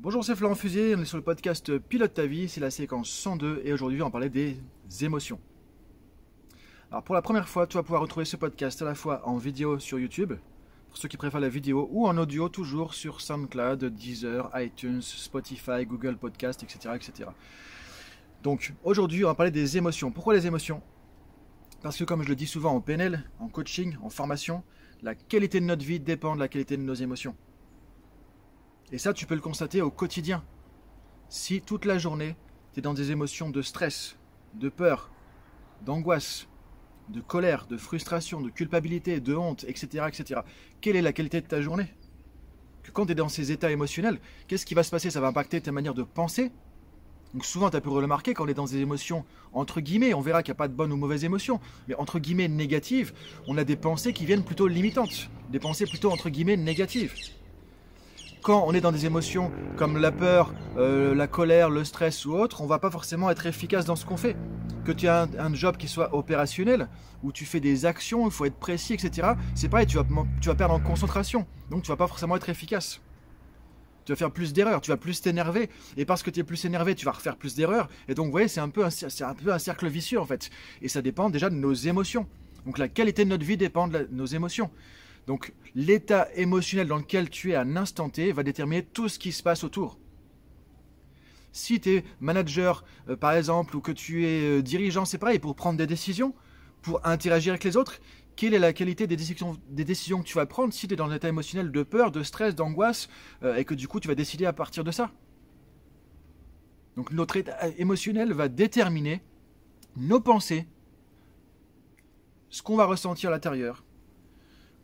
Bonjour, c'est Florent Fusier, on est sur le podcast Pilote ta vie, c'est la séquence 102 et aujourd'hui on va parler des émotions. Alors pour la première fois, tu vas pouvoir retrouver ce podcast à la fois en vidéo sur YouTube, pour ceux qui préfèrent la vidéo, ou en audio toujours sur SoundCloud, Deezer, iTunes, Spotify, Google Podcast, etc. etc. Donc aujourd'hui on va parler des émotions. Pourquoi les émotions? Parce que comme je le dis souvent en PNL, en coaching, en formation, la qualité de notre vie dépend de la qualité de nos émotions. Et ça, tu peux le constater au quotidien. Si toute la journée, tu es dans des émotions de stress, de peur, d'angoisse, de colère, de frustration, de culpabilité, de honte, etc., etc., quelle est la qualité de ta journée? Quand tu es dans ces états émotionnels, qu'est-ce qui va se passer? Ça va impacter ta manière de penser? Donc souvent, tu as pu remarquer, quand on est dans des émotions, entre guillemets, on verra qu'il n'y a pas de bonnes ou mauvaises émotions, mais entre guillemets négatives, on a des pensées qui viennent plutôt limitantes, des pensées plutôt entre guillemets négatives quand on est dans des émotions comme la peur, euh, la colère, le stress ou autre, on va pas forcément être efficace dans ce qu'on fait. Que tu as un, job qui soit opérationnel, où tu fais des actions, il faut être précis, etc. C'est pareil, tu vas, tu vas perdre en concentration. Donc tu vas pas forcément être efficace. Tu vas faire plus d'erreurs, tu vas plus t'énerver. Et parce que tu es plus énervé, tu vas refaire plus d'erreurs. Et donc, vous voyez, c'est un, peu un, un peu un cercle vicieux en fait. Et ça dépend déjà de nos émotions. Donc la qualité de notre vie dépend de nos émotions. Donc l'état émotionnel dans lequel tu es à un instant T va déterminer tout ce qui se passe autour. Si tu es manager, euh, par exemple, ou que tu es euh, dirigeant, c'est pareil, pour prendre des décisions, pour interagir avec les autres, quelle est la qualité des décisions, que tu vas prendre si tu es dans un état émotionnel de peur, de stress, d'angoisse, euh, et que du coup tu vas décider à partir de ça? Donc notre état émotionnel va déterminer nos pensées, ce qu'on va ressentir à l'intérieur,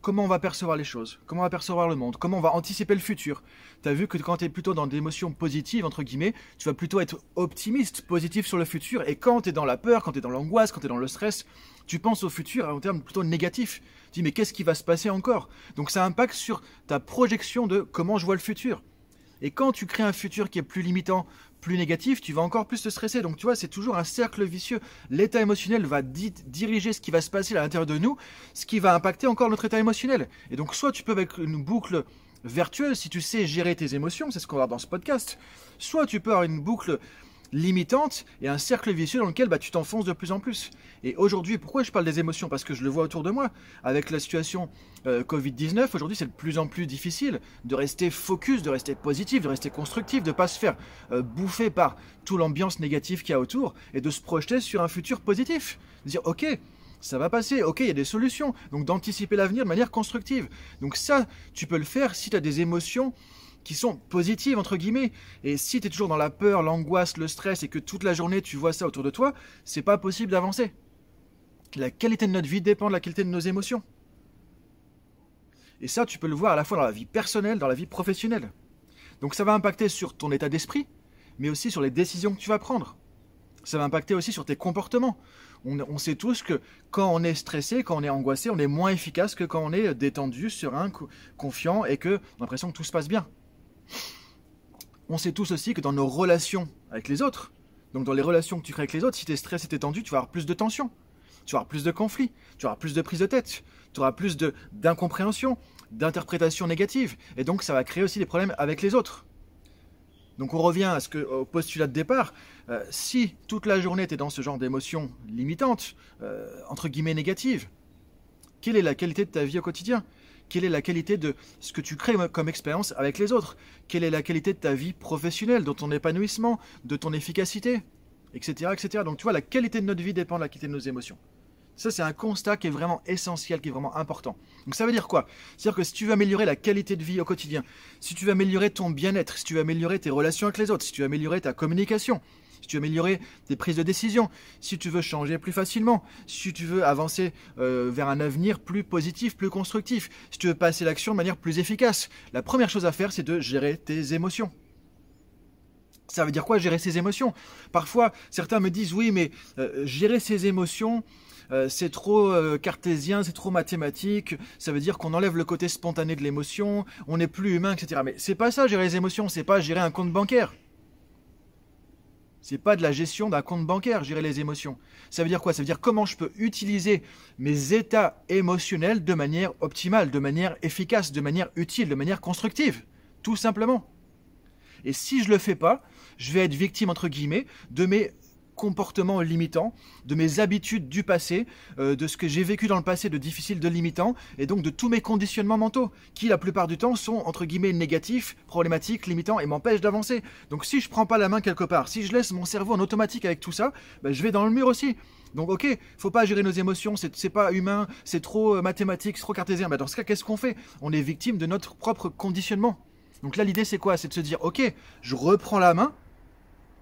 comment on va percevoir les choses, comment on va percevoir le monde, comment on va anticiper le futur. Tu as vu que quand tu es plutôt dans des émotions positives, entre guillemets, tu vas plutôt être optimiste, positif sur le futur, et quand tu es dans la peur, quand tu es dans l'angoisse, quand tu es dans le stress, tu penses au futur en termes plutôt négatifs. Tu dis mais qu'est-ce qui va se passer encore? Donc ça impacte sur ta projection de comment je vois le futur. Et quand tu crées un futur qui est plus limitant, plus négatif, tu vas encore plus te stresser. Donc tu vois, c'est toujours un cercle vicieux. L'état émotionnel va diriger ce qui va se passer à l'intérieur de nous, ce qui va impacter encore notre état émotionnel. Et donc soit tu peux avec une boucle vertueuse, si tu sais gérer tes émotions, c'est ce qu'on va voir dans ce podcast, soit tu peux avoir une boucle limitante et un cercle vicieux dans lequel bah, tu t'enfonces de plus en plus. Et aujourd'hui, pourquoi je parle des émotions? Parce que je le vois autour de moi. Avec la situation euh, Covid-19, aujourd'hui, c'est de plus en plus difficile de rester focus, de rester positif, de rester constructif, de ne pas se faire euh, bouffer par toute l'ambiance négative qu'il y a autour et de se projeter sur un futur positif. De dire, ok, ça va passer, ok, il y a des solutions. Donc d'anticiper l'avenir de manière constructive. Donc ça, tu peux le faire si tu as des émotions qui sont positives, entre guillemets. Et si tu es toujours dans la peur, l'angoisse, le stress et que toute la journée tu vois ça autour de toi, c'est pas possible d'avancer. La qualité de notre vie dépend de la qualité de nos émotions. Et ça, tu peux le voir à la fois dans la vie personnelle, dans la vie professionnelle. Donc ça va impacter sur ton état d'esprit, mais aussi sur les décisions que tu vas prendre. Ça va impacter aussi sur tes comportements. On, sait tous que quand on est stressé, quand on est angoissé, on est moins efficace que quand on est détendu, serein, confiant et que l'impression que tout se passe bien. On sait tous aussi que dans nos relations avec les autres, donc dans les relations que tu crées avec les autres, si tu es stressé et tendu, tu vas avoir plus de tension, tu vas avoir plus de conflits, tu vas avoir plus de prise de tête, tu auras plus d'incompréhension, d'interprétation négative, et donc ça va créer aussi des problèmes avec les autres. Donc on revient à ce que, au postulat de départ. Euh, si toute la journée tu es dans ce genre d'émotions limitantes, euh, entre guillemets négatives, quelle est la qualité de ta vie au quotidien? Quelle est la qualité de ce que tu crées comme expérience avec les autres? Quelle est la qualité de ta vie professionnelle, de ton épanouissement, de ton efficacité, etc., etc. Donc tu vois, la qualité de notre vie dépend de la qualité de nos émotions. Ça, c'est un constat qui est vraiment essentiel, qui est vraiment important. Donc ça veut dire quoi? C'est-à-dire que si tu veux améliorer la qualité de vie au quotidien, si tu veux améliorer ton bien-être, si tu veux améliorer tes relations avec les autres, si tu veux améliorer ta communication, si tu veux améliorer tes prises de décision, si tu veux changer plus facilement, si tu veux avancer euh, vers un avenir plus positif, plus constructif, si tu veux passer l'action de manière plus efficace, la première chose à faire, c'est de gérer tes émotions. Ça veut dire quoi gérer ses émotions? Parfois, certains me disent oui, mais euh, gérer ses émotions, euh, c'est trop cartésien, c'est trop mathématique, ça veut dire qu'on enlève le côté spontané de l'émotion, on n'est plus humain, etc. Mais c'est pas ça gérer les émotions, c'est pas gérer un compte bancaire. C'est pas de la gestion d'un compte bancaire, gérer les émotions. Ça veut dire quoi? Ça veut dire comment je peux utiliser mes états émotionnels de manière optimale, de manière efficace, de manière utile, de manière constructive. Tout simplement. Et si je le fais pas, je vais être victime entre guillemets de mes comportements limitants, de mes habitudes du passé, euh, de ce que j'ai vécu dans le passé de difficile, de limitant, et donc de tous mes conditionnements mentaux, qui la plupart du temps sont entre guillemets négatifs, problématiques, limitants et m'empêchent d'avancer. Donc si je prends pas la main quelque part, si je laisse mon cerveau en automatique avec tout ça, ben, je vais dans le mur aussi. Donc ok, faut pas gérer nos émotions, c'est pas humain, c'est trop euh, mathématique, c'est trop cartésien. Ben, dans ce cas, qu'est-ce qu'on fait? On est victime de notre propre conditionnement. Donc là, l'idée c'est quoi? C'est de se dire, ok, je reprends la main,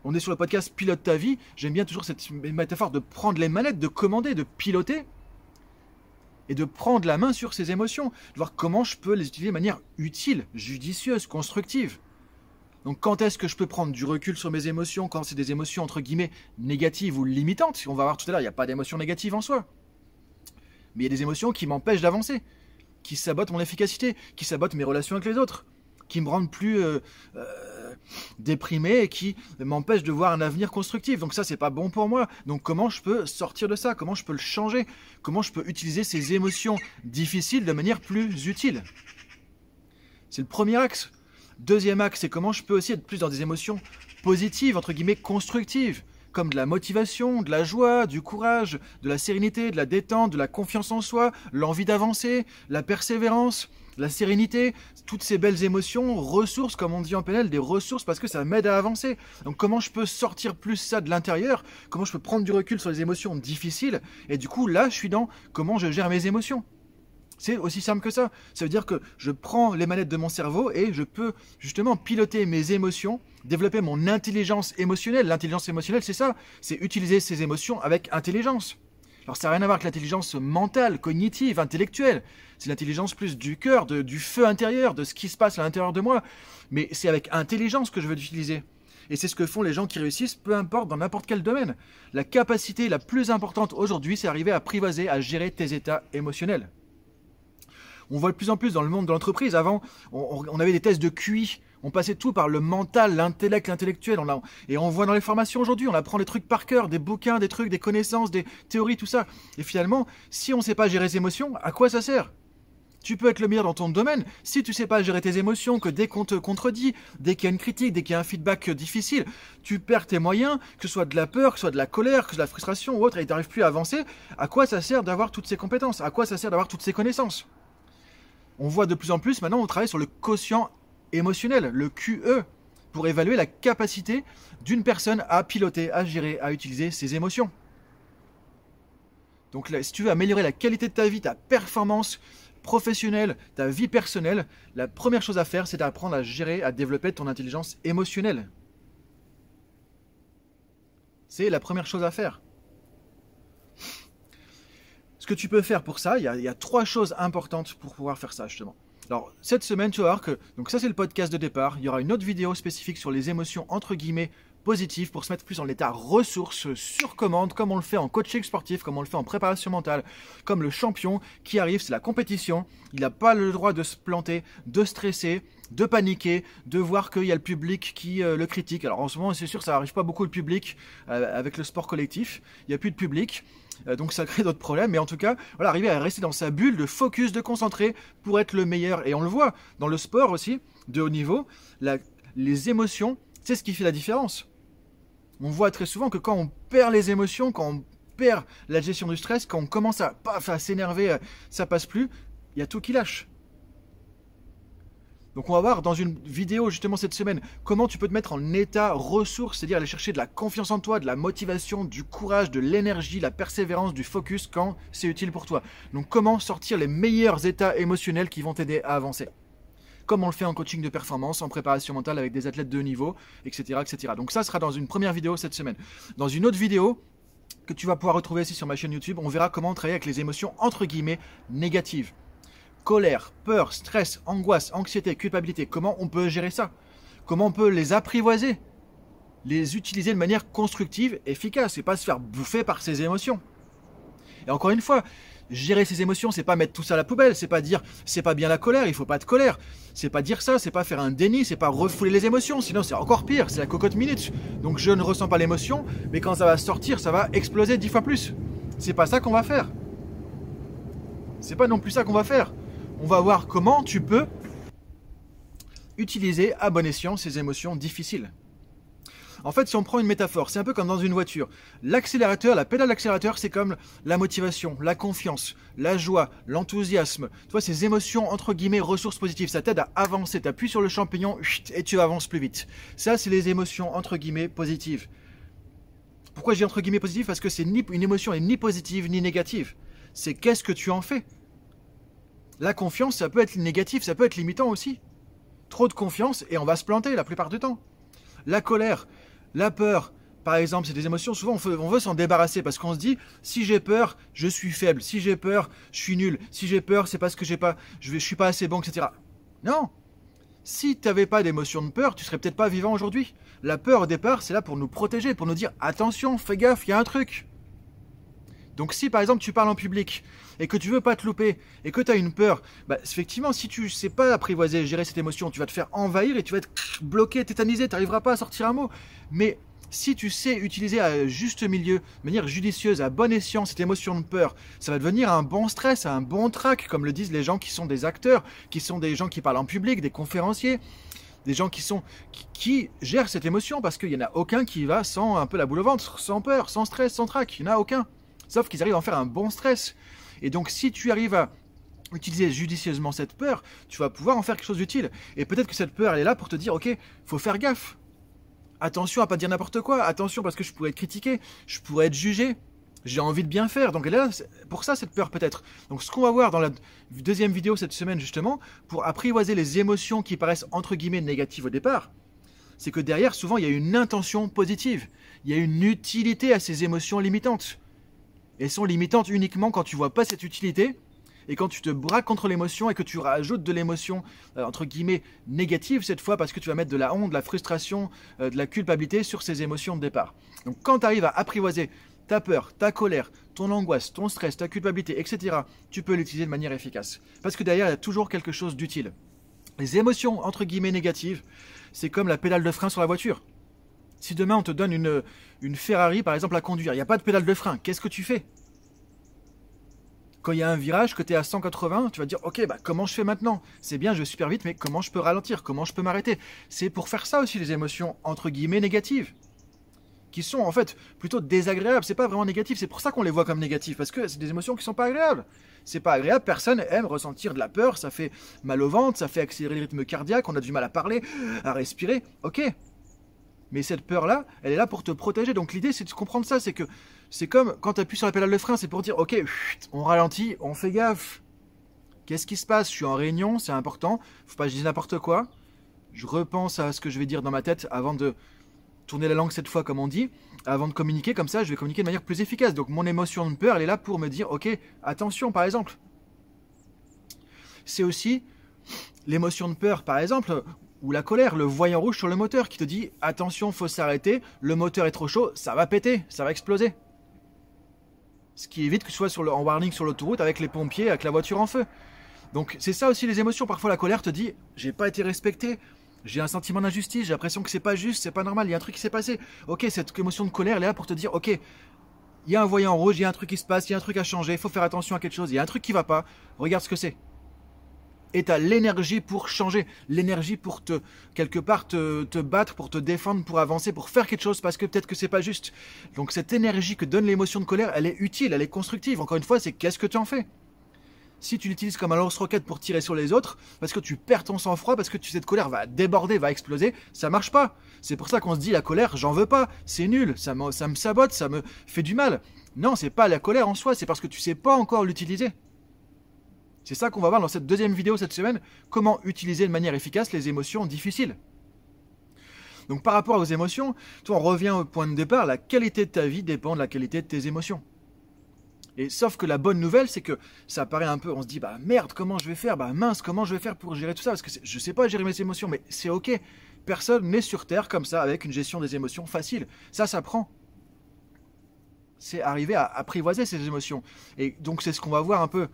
on est sur le podcast Pilote ta vie. J'aime bien toujours cette métaphore de prendre les manettes, de commander, de piloter et de prendre la main sur ses émotions, de voir comment je peux les utiliser de manière utile, judicieuse, constructive. Donc quand est-ce que je peux prendre du recul sur mes émotions? Quand c'est des émotions entre guillemets négatives ou limitantes On va voir tout à l'heure, il n'y a pas d'émotions négatives en soi. Mais il y a des émotions qui m'empêchent d'avancer, qui sabotent mon efficacité, qui sabotent mes relations avec les autres, qui me rendent plus euh, euh, déprimé et qui m'empêche de voir un avenir constructif. Donc ça, c'est pas bon pour moi. Donc comment je peux sortir de ça? Comment je peux le changer? Comment je peux utiliser ces émotions difficiles de manière plus utile? C'est le premier axe. Deuxième axe, c'est comment je peux aussi être plus dans des émotions positives, entre guillemets constructives comme de la motivation, de la joie, du courage, de la sérénité, de la détente, de la confiance en soi, l'envie d'avancer, la persévérance, la sérénité, toutes ces belles émotions, ressources, comme on dit en PNL, des ressources parce que ça m'aide à avancer. Donc comment je peux sortir plus ça de l'intérieur? Comment je peux prendre du recul sur les émotions difficiles? Et du coup, là, je suis dans comment je gère mes émotions. C'est aussi simple que ça. Ça veut dire que je prends les manettes de mon cerveau et je peux justement piloter mes émotions, développer mon intelligence émotionnelle. L'intelligence émotionnelle, c'est ça. C'est utiliser ces émotions avec intelligence. Alors ça n'a rien à voir avec l'intelligence mentale, cognitive, intellectuelle. C'est l'intelligence plus du cœur, du feu intérieur, de ce qui se passe à l'intérieur de moi. Mais c'est avec intelligence que je veux l'utiliser. Et c'est ce que font les gens qui réussissent, peu importe dans n'importe quel domaine. La capacité la plus importante aujourd'hui, c'est arriver à privaser, à gérer tes états émotionnels. On voit de plus en plus dans le monde de l'entreprise. Avant, on, avait des tests de QI on passait tout par le mental, l'intellect, l'intellectuel. et on voit dans les formations aujourd'hui, on apprend des trucs par cœur, des bouquins, des trucs, des connaissances, des théories, tout ça. Et finalement, si on ne sait pas gérer ses émotions, à quoi ça sert? Tu peux être le meilleur dans ton domaine si tu sais pas gérer tes émotions, que dès qu'on te contredit, dès qu'il y a une critique, dès qu'il y a un feedback difficile, tu perds tes moyens, que ce soit de la peur, que ce soit de la colère, que ce soit de la frustration ou autre, et tu n'arrives plus à avancer. À quoi ça sert d'avoir toutes ces compétences? À quoi ça sert d'avoir toutes ces connaissances? On voit de plus en plus maintenant, on travaille sur le quotient émotionnel, le QE, pour évaluer la capacité d'une personne à piloter, à gérer, à utiliser ses émotions. Donc si tu veux améliorer la qualité de ta vie, ta performance professionnelle, ta vie personnelle, la première chose à faire, c'est d'apprendre à gérer, à développer ton intelligence émotionnelle. C'est la première chose à faire. Ce que tu peux faire pour ça, il y, a trois choses importantes pour pouvoir faire ça justement. Alors, cette semaine, tu vas voir que, donc ça c'est le podcast de départ, il y aura une autre vidéo spécifique sur les émotions entre guillemets positives pour se mettre plus en état ressources sur commande, comme on le fait en coaching sportif, comme on le fait en préparation mentale, comme le champion qui arrive, c'est la compétition, il n'a pas le droit de se planter, de stresser, de paniquer, de voir qu'il y a le public qui euh, le critique. Alors en ce moment, c'est sûr, ça n'arrive pas beaucoup le public euh, avec le sport collectif, il n'y a plus de public. Euh, donc ça crée d'autres problèmes. Mais en tout cas, voilà, arriver à rester dans sa bulle de focus, de concentrer pour être le meilleur. Et on le voit dans le sport aussi, de haut niveau, les émotions, c'est ce qui fait la différence. On voit très souvent que quand on perd les émotions, quand on perd la gestion du stress, quand on commence à, à s'énerver, euh, ça passe plus, il y a tout qui lâche. Donc on va voir dans une vidéo justement cette semaine comment tu peux te mettre en état ressource, c'est-à-dire aller chercher de la confiance en toi, de la motivation, du courage, de l'énergie, la persévérance, du focus quand c'est utile pour toi. Donc comment sortir les meilleurs états émotionnels qui vont t'aider à avancer comme on le fait en coaching de performance, en préparation mentale avec des athlètes de niveau, etc., etc. Donc ça sera dans une première vidéo cette semaine. Dans une autre vidéo, que tu vas pouvoir retrouver ici sur ma chaîne YouTube, on verra comment travailler avec les émotions entre guillemets négatives colère, peur, stress, angoisse, anxiété, culpabilité, comment on peut gérer ça? Comment on peut les apprivoiser? Les utiliser de manière constructive, efficace, et pas se faire bouffer par ses émotions. Et encore une fois, gérer ses émotions, c'est pas mettre tout ça à la poubelle, c'est pas dire c'est pas bien la colère, il faut pas de colère. C'est pas dire ça, c'est pas faire un déni, c'est pas refouler les émotions, sinon c'est encore pire, c'est la cocotte minute. Donc je ne ressens pas l'émotion, mais quand ça va sortir, ça va exploser dix fois plus. C'est pas ça qu'on va faire. C'est pas non plus ça qu'on va faire on va voir comment tu peux utiliser à bon escient ces émotions difficiles. En fait, si on prend une métaphore, c'est un peu comme dans une voiture. L'accélérateur, la pédale d'accélérateur, c'est comme la motivation, la confiance, la joie, l'enthousiasme. Tu vois, ces émotions, entre guillemets, ressources positives, ça t'aide à avancer. Tu appuies sur le champignon et tu avances plus vite. Ça, c'est les émotions, entre guillemets, positives. Pourquoi j'ai entre guillemets positives? Parce que c'est une émotion est ni positive ni négative. C'est qu'est-ce que tu en fais? La confiance, ça peut être négatif, ça peut être limitant aussi. Trop de confiance et on va se planter la plupart du temps. La colère, la peur, par exemple, c'est des émotions, souvent on veut, s'en débarrasser parce qu'on se dit si j'ai peur, je suis faible, si j'ai peur, je suis nul, si j'ai peur, c'est parce que je, ne suis pas assez bon, etc. Non Si tu n'avais pas d'émotion de peur, tu serais peut-être pas vivant aujourd'hui. La peur au départ, c'est là pour nous protéger, pour nous dire attention, fais gaffe, il y a un truc. Donc si par exemple tu parles en public et que tu veux pas te louper et que tu as une peur, bah, effectivement si tu sais pas apprivoiser, gérer cette émotion, tu vas te faire envahir et tu vas être bloqué, tétanisé, tu n'arriveras pas à sortir un mot. Mais si tu sais utiliser à juste milieu, de manière judicieuse, à bon escient cette émotion de peur, ça va devenir un bon stress, un bon trac, comme le disent les gens qui sont des acteurs, qui sont des gens qui parlent en public, des conférenciers, des gens qui sont qui, gèrent cette émotion, parce qu'il n'y en a aucun qui va sans un peu la boule au ventre, sans peur, sans stress, sans trac, il n'y en a aucun. Sauf qu'ils arrivent à en faire un bon stress. Et donc si tu arrives à utiliser judicieusement cette peur, tu vas pouvoir en faire quelque chose d'utile. Et peut-être que cette peur, elle est là pour te dire, ok, faut faire gaffe. Attention à pas dire n'importe quoi. Attention parce que je pourrais être critiqué, je pourrais être jugé. J'ai envie de bien faire. Donc elle est là pour ça cette peur peut-être. Donc ce qu'on va voir dans la deuxième vidéo cette semaine justement, pour apprivoiser les émotions qui paraissent entre guillemets négatives au départ, c'est que derrière souvent il y a une intention positive. Il y a une utilité à ces émotions limitantes elles sont limitantes uniquement quand tu vois pas cette utilité et quand tu te braques contre l'émotion et que tu rajoutes de l'émotion, euh, entre guillemets, négative cette fois, parce que tu vas mettre de la honte, de la frustration, euh, de la culpabilité sur ces émotions de départ. Donc quand tu arrives à apprivoiser ta peur, ta colère, ton angoisse, ton stress, ta culpabilité, etc., tu peux l'utiliser de manière efficace. Parce que derrière, il y a toujours quelque chose d'utile. Les émotions, entre guillemets, négatives, c'est comme la pédale de frein sur la voiture. Si demain on te donne une, Ferrari, par exemple, à conduire, il n'y a pas de pédale de frein, qu'est-ce que tu fais? Quand il y a un virage, que tu es à 180, tu vas dire, ok, bah, comment je fais maintenant? C'est bien, je vais super vite, mais comment je peux ralentir? Comment je peux m'arrêter? C'est pour faire ça aussi les émotions, entre guillemets, négatives qui sont en fait plutôt désagréables. C'est pas vraiment négatif, c'est pour ça qu'on les voit comme négatives, parce que c'est des émotions qui sont pas agréables. C'est pas agréable, personne aime ressentir de la peur, ça fait mal au ventre, ça fait accélérer le rythme cardiaque, on a du mal à parler, à respirer. Ok, mais cette peur-là, elle est là pour te protéger. Donc l'idée, c'est de comprendre ça. C'est que c'est comme quand tu appuies sur la pédale de frein, c'est pour dire, ok, on ralentit, on fait gaffe. Qu'est-ce qui se passe? Je suis en réunion, c'est important. Faut pas que je dise n'importe quoi. Je repense à ce que je vais dire dans ma tête avant de tourner la langue cette fois, comme on dit. Avant de communiquer, comme ça, je vais communiquer de manière plus efficace. Donc mon émotion de peur, elle est là pour me dire, ok, attention, par exemple. C'est aussi l'émotion de peur, par exemple, ou la colère, le voyant rouge sur le moteur qui te dit attention, faut s'arrêter, le moteur est trop chaud, ça va péter, ça va exploser. Ce qui évite que tu sois sur le, en warning sur l'autoroute avec les pompiers, avec la voiture en feu. Donc c'est ça aussi les émotions. Parfois la colère te dit j'ai pas été respecté, j'ai un sentiment d'injustice, j'ai l'impression que c'est pas juste, c'est pas normal, il y a un truc qui s'est passé. Ok, cette émotion de colère elle est là pour te dire ok, il y a un voyant rouge, il y a un truc qui se passe, il y a un truc à changer, il faut faire attention à quelque chose, il y a un truc qui va pas, regarde ce que c'est et tu as l'énergie pour changer, l'énergie pour te, quelque part, te, battre, pour te défendre, pour avancer, pour faire quelque chose, parce que peut-être que c'est pas juste. Donc cette énergie que donne l'émotion de colère, elle est utile, elle est constructive. Encore une fois, c'est qu'est-ce que tu en fais? Si tu l'utilises comme un lance-roquette pour tirer sur les autres, parce que tu perds ton sang-froid, parce que tu, cette colère va déborder, va exploser, ça marche pas. C'est pour ça qu'on se dit la colère, j'en veux pas, c'est nul, ça me, ça me sabote, ça me fait du mal. Non, c'est pas la colère en soi, c'est parce que tu sais pas encore l'utiliser. C'est ça qu'on va voir dans cette deuxième vidéo cette semaine, comment utiliser de manière efficace les émotions difficiles. Donc par rapport aux émotions, toi on revient au point de départ, la qualité de ta vie dépend de la qualité de tes émotions. Et sauf que la bonne nouvelle, c'est que ça paraît un peu, on se dit, bah merde, comment je vais faire? Bah mince, comment je vais faire pour gérer tout ça? Parce que je sais pas gérer mes émotions, mais c'est ok. Personne n'est sur Terre comme ça, avec une gestion des émotions facile. Ça, ça prend. C'est arriver à apprivoiser ces émotions. Et donc c'est ce qu'on va voir un peu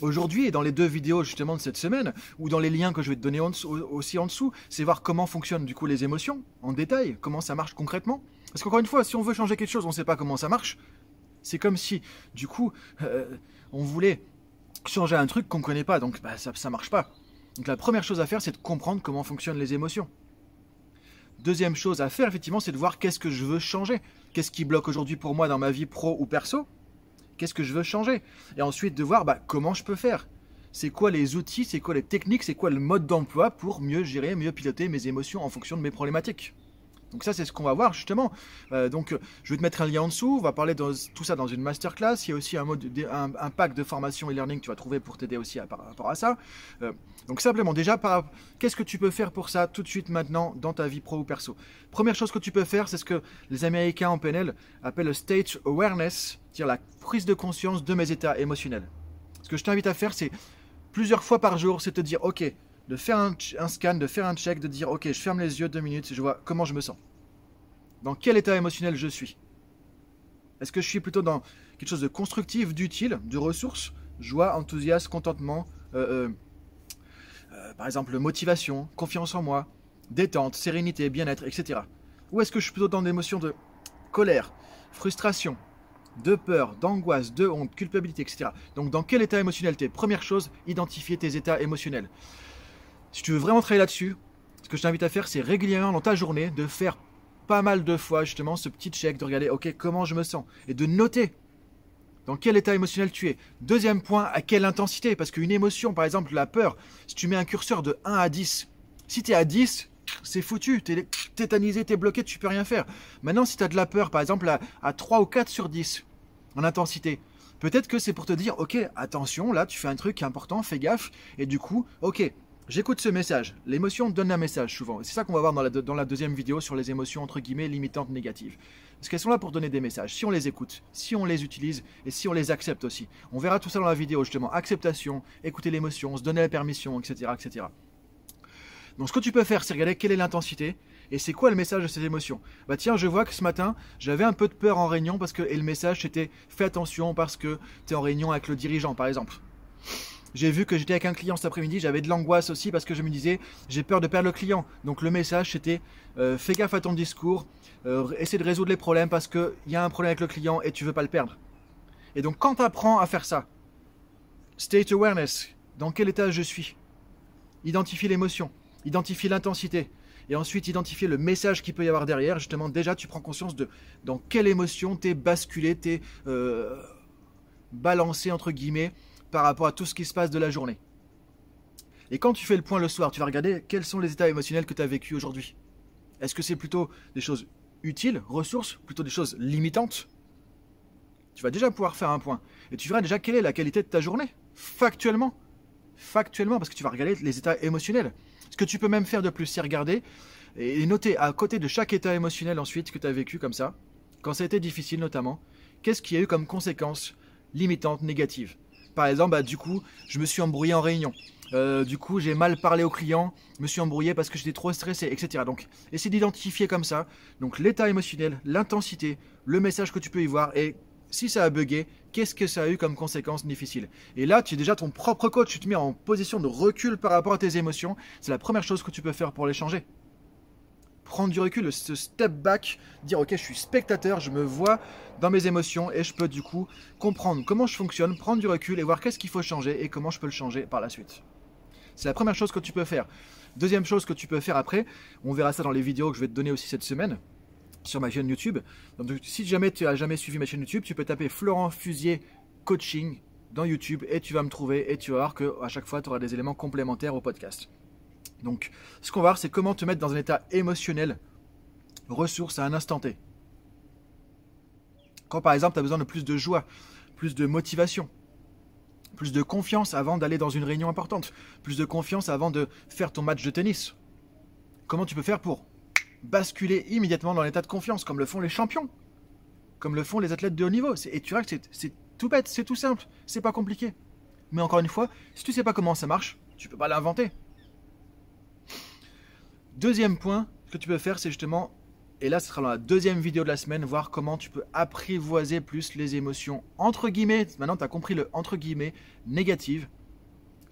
aujourd'hui et dans les deux vidéos justement de cette semaine, ou dans les liens que je vais te donner aussi en dessous, c'est voir comment fonctionnent du coup les émotions en détail, comment ça marche concrètement. Parce qu'encore une fois, si on veut changer quelque chose, on ne sait pas comment ça marche. C'est comme si, du coup, euh, on voulait changer un truc qu'on ne connaît pas, donc bah, ça ne marche pas. Donc la première chose à faire, c'est de comprendre comment fonctionnent les émotions. Deuxième chose à faire, effectivement, c'est de voir qu'est-ce que je veux changer. Qu'est-ce qui bloque aujourd'hui pour moi dans ma vie pro ou perso? Qu'est-ce que je veux changer Et ensuite de voir bah, comment je peux faire. C'est quoi les outils, c'est quoi les techniques, c'est quoi le mode d'emploi pour mieux gérer, mieux piloter mes émotions en fonction de mes problématiques. Donc ça, c'est ce qu'on va voir justement. Euh, donc, je vais te mettre un lien en dessous. On va parler de tout ça dans une masterclass. Il y a aussi un, mode, pack de formation e-learning que tu vas trouver pour t'aider aussi par rapport à ça. Euh, donc simplement, déjà, qu'est-ce que tu peux faire pour ça tout de suite maintenant dans ta vie pro ou perso? Première chose que tu peux faire, c'est ce que les Américains en PNL appellent le state awareness, c'est-à-dire la prise de conscience de mes états émotionnels. Ce que je t'invite à faire, c'est plusieurs fois par jour, c'est te dire, ok, de faire un, scan, de faire un check, de dire ok, je ferme les yeux deux minutes, je vois comment je me sens. Dans quel état émotionnel je suis Est-ce que je suis plutôt dans quelque chose de constructif, d'utile, de ressources, joie, enthousiasme, contentement, euh, euh, euh, par exemple motivation, confiance en moi, détente, sérénité, bien-être, etc. Ou est-ce que je suis plutôt dans des émotions de colère, frustration, de peur, d'angoisse, de honte, culpabilité, etc. Donc dans quel état émotionnel tu es Première chose, identifier tes états émotionnels. Si tu veux vraiment travailler là-dessus, ce que je t'invite à faire, c'est régulièrement dans ta journée de faire pas mal de fois justement ce petit check, de regarder, ok, comment je me sens, et de noter dans quel état émotionnel tu es. Deuxième point, à quelle intensité, parce qu'une émotion, par exemple la peur, si tu mets un curseur de 1 à 10, si tu es à 10, c'est foutu, tu es tétanisé, tu es bloqué, tu peux rien faire. Maintenant, si tu as de la peur, par exemple à, à 3 ou 4 sur 10 en intensité, peut-être que c'est pour te dire, ok, attention, là tu fais un truc important, fais gaffe, et du coup, ok, J'écoute ce message. L'émotion donne un message souvent. C'est ça qu'on va voir dans la, deuxième vidéo sur les émotions entre guillemets limitantes négatives. Parce qu'elles sont là pour donner des messages. Si on les écoute, si on les utilise et si on les accepte aussi. On verra tout ça dans la vidéo justement. Acceptation, écouter l'émotion, se donner la permission, etc., etc. Donc ce que tu peux faire, c'est regarder quelle est l'intensité et c'est quoi le message de ces émotions? Bah tiens, je vois que ce matin, j'avais un peu de peur en réunion parce que et le message c'était fais attention parce que tu es en réunion avec le dirigeant par exemple. J'ai vu que j'étais avec un client cet après-midi, j'avais de l'angoisse aussi parce que je me disais, j'ai peur de perdre le client. Donc le message c'était, euh, fais gaffe à ton discours, euh, essaie de résoudre les problèmes parce qu'il y a un problème avec le client et tu veux pas le perdre. Et donc quand tu apprends à faire ça, state awareness, dans quel état je suis, identifie l'émotion, identifie l'intensité, et ensuite identifier le message qu'il peut y avoir derrière, justement déjà tu prends conscience de dans quelle émotion tu es basculé, tu es euh, balancé entre guillemets par rapport à tout ce qui se passe de la journée. Et quand tu fais le point le soir, tu vas regarder quels sont les états émotionnels que tu as vécu aujourd'hui. Est-ce que c'est plutôt des choses utiles, ressources, plutôt des choses limitantes? Tu vas déjà pouvoir faire un point. Et tu verras déjà quelle est la qualité de ta journée, factuellement. Factuellement, parce que tu vas regarder les états émotionnels. Ce que tu peux même faire de plus, c'est regarder et noter à côté de chaque état émotionnel ensuite que tu as vécu comme ça, quand ça a été difficile notamment, qu'est-ce qui a eu comme conséquence limitante, négative par exemple, bah, du coup, je me suis embrouillé en réunion. Euh, du coup, j'ai mal parlé au client, me suis embrouillé parce que j'étais trop stressé, etc. Donc, essaie d'identifier comme ça. Donc, l'état émotionnel, l'intensité, le message que tu peux y voir et si ça a bugué, qu'est-ce que ça a eu comme conséquence difficile? Et là, tu es déjà ton propre coach, tu te mets en position de recul par rapport à tes émotions. C'est la première chose que tu peux faire pour les changer prendre du recul, ce step back, dire ok je suis spectateur, je me vois dans mes émotions et je peux du coup comprendre comment je fonctionne, prendre du recul et voir qu'est-ce qu'il faut changer et comment je peux le changer par la suite. C'est la première chose que tu peux faire. Deuxième chose que tu peux faire après, on verra ça dans les vidéos que je vais te donner aussi cette semaine sur ma chaîne YouTube. Donc si jamais tu as jamais suivi ma chaîne YouTube, tu peux taper Florent Fusier Coaching dans YouTube et tu vas me trouver et tu vas voir que à chaque fois tu auras des éléments complémentaires au podcast. Donc, ce qu'on va voir, c'est comment te mettre dans un état émotionnel, ressource à un instant T. Quand par exemple, tu as besoin de plus de joie, plus de motivation, plus de confiance avant d'aller dans une réunion importante, plus de confiance avant de faire ton match de tennis. Comment tu peux faire pour basculer immédiatement dans l'état de confiance, comme le font les champions, comme le font les athlètes de haut niveau Et tu verras que c'est tout bête, c'est tout simple, c'est pas compliqué. Mais encore une fois, si tu sais pas comment ça marche, tu peux pas l'inventer. Deuxième point que tu peux faire, c'est justement, et là ce sera dans la deuxième vidéo de la semaine, voir comment tu peux apprivoiser plus les émotions entre guillemets, maintenant tu as compris le entre guillemets négative,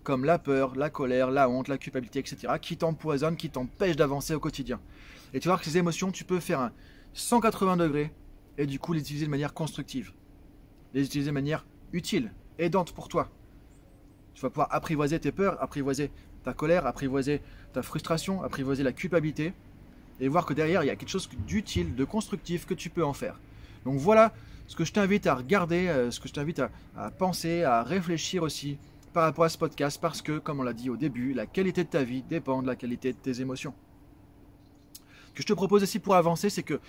comme la peur, la colère, la honte, la culpabilité, etc., qui t'empoisonnent, qui t'empêchent d'avancer au quotidien. Et tu vois que ces émotions, tu peux faire un 180 degrés et du coup les utiliser de manière constructive, les utiliser de manière utile, aidante pour toi. Tu vas pouvoir apprivoiser tes peurs, apprivoiser ta colère, apprivoiser ta frustration, apprivoiser la culpabilité, et voir que derrière, il y a quelque chose d'utile, de constructif que tu peux en faire. Donc voilà ce que je t'invite à regarder, euh, ce que je t'invite à, penser, à réfléchir aussi par rapport à ce podcast, parce que, comme on l'a dit au début, la qualité de ta vie dépend de la qualité de tes émotions. Ce que je te propose aussi pour avancer, c'est que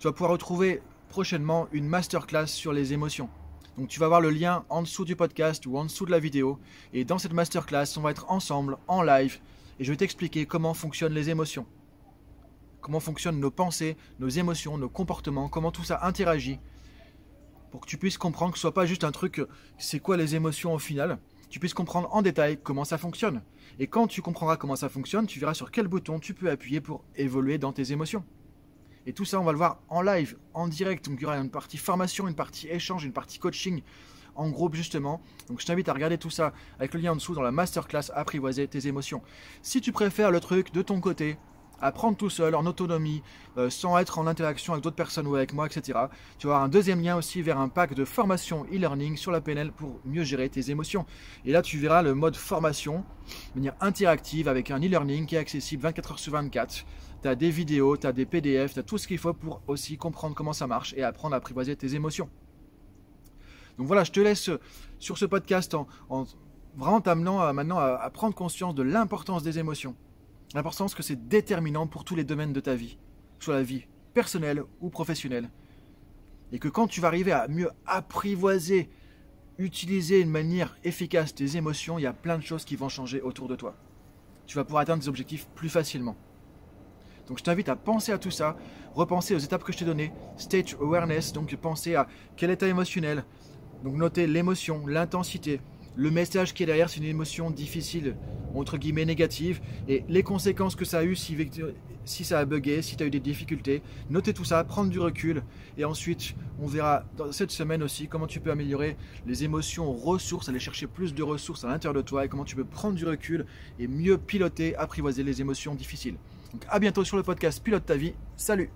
tu vas pouvoir retrouver prochainement une masterclass sur les émotions. Donc tu vas voir le lien en dessous du podcast ou en dessous de la vidéo. Et dans cette masterclass, on va être ensemble, en live, et je vais t'expliquer comment fonctionnent les émotions. Comment fonctionnent nos pensées, nos émotions, nos comportements, comment tout ça interagit. Pour que tu puisses comprendre que ce soit pas juste un truc, c'est quoi les émotions au final. Tu puisses comprendre en détail comment ça fonctionne. Et quand tu comprendras comment ça fonctionne, tu verras sur quel bouton tu peux appuyer pour évoluer dans tes émotions. Et tout ça, on va le voir en live, en direct. Donc il y aura une partie formation, une partie échange, une partie coaching en groupe justement. Donc je t'invite à regarder tout ça avec le lien en dessous dans la masterclass Apprivoiser tes émotions. Si tu préfères le truc de ton côté, apprendre tout seul, en autonomie, euh, sans être en interaction avec d'autres personnes ou avec moi, etc. Tu vas avoir un deuxième lien aussi vers un pack de formation e-learning sur la PNL pour mieux gérer tes émotions. Et là, tu verras le mode formation, de manière interactive, avec un e-learning qui est accessible 24 heures sur 24 tu as des vidéos, tu as des PDF, tu as tout ce qu'il faut pour aussi comprendre comment ça marche et apprendre à apprivoiser tes émotions. Donc voilà, je te laisse sur ce podcast en, vraiment t'amenant maintenant à, prendre conscience de l'importance des émotions. L'importance que c'est déterminant pour tous les domaines de ta vie, soit la vie personnelle ou professionnelle. Et que quand tu vas arriver à mieux apprivoiser, utiliser de manière efficace tes émotions, il y a plein de choses qui vont changer autour de toi. Tu vas pouvoir atteindre des objectifs plus facilement. Donc je t'invite à penser à tout ça, repenser aux étapes que je t'ai données, state awareness, donc penser à quel état émotionnel, donc noter l'émotion, l'intensité, le message qui est derrière, c'est une émotion difficile, entre guillemets négative, et les conséquences que ça a eu si, ça a bugué, si tu as eu des difficultés. Noter tout ça, prendre du recul, et ensuite on verra dans cette semaine aussi comment tu peux améliorer les émotions ressources, aller chercher plus de ressources à l'intérieur de toi, et comment tu peux prendre du recul et mieux piloter, apprivoiser les émotions difficiles. Donc à bientôt sur le podcast Pilote ta vie. Salut